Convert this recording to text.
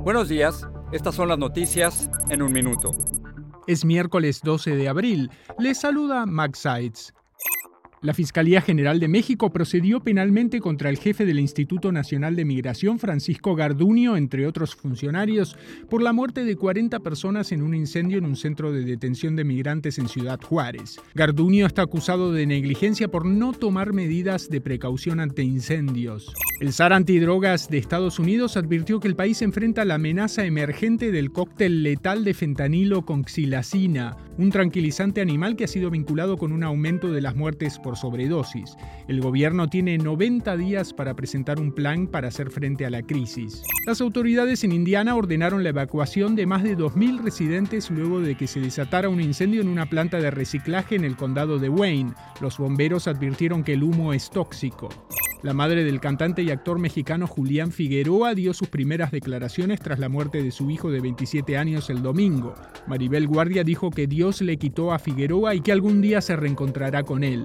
Buenos días, estas son las noticias en un minuto. Es miércoles 12 de abril. Les saluda Max Sides. La Fiscalía General de México procedió penalmente contra el jefe del Instituto Nacional de Migración, Francisco Garduño, entre otros funcionarios, por la muerte de 40 personas en un incendio en un centro de detención de migrantes en Ciudad Juárez. Garduño está acusado de negligencia por no tomar medidas de precaución ante incendios. El SAR antidrogas de Estados Unidos advirtió que el país enfrenta la amenaza emergente del cóctel letal de fentanilo con xilacina, un tranquilizante animal que ha sido vinculado con un aumento de las muertes por sobredosis. El gobierno tiene 90 días para presentar un plan para hacer frente a la crisis. Las autoridades en Indiana ordenaron la evacuación de más de 2.000 residentes luego de que se desatara un incendio en una planta de reciclaje en el condado de Wayne. Los bomberos advirtieron que el humo es tóxico. La madre del cantante y actor mexicano Julián Figueroa dio sus primeras declaraciones tras la muerte de su hijo de 27 años el domingo. Maribel Guardia dijo que Dios le quitó a Figueroa y que algún día se reencontrará con él.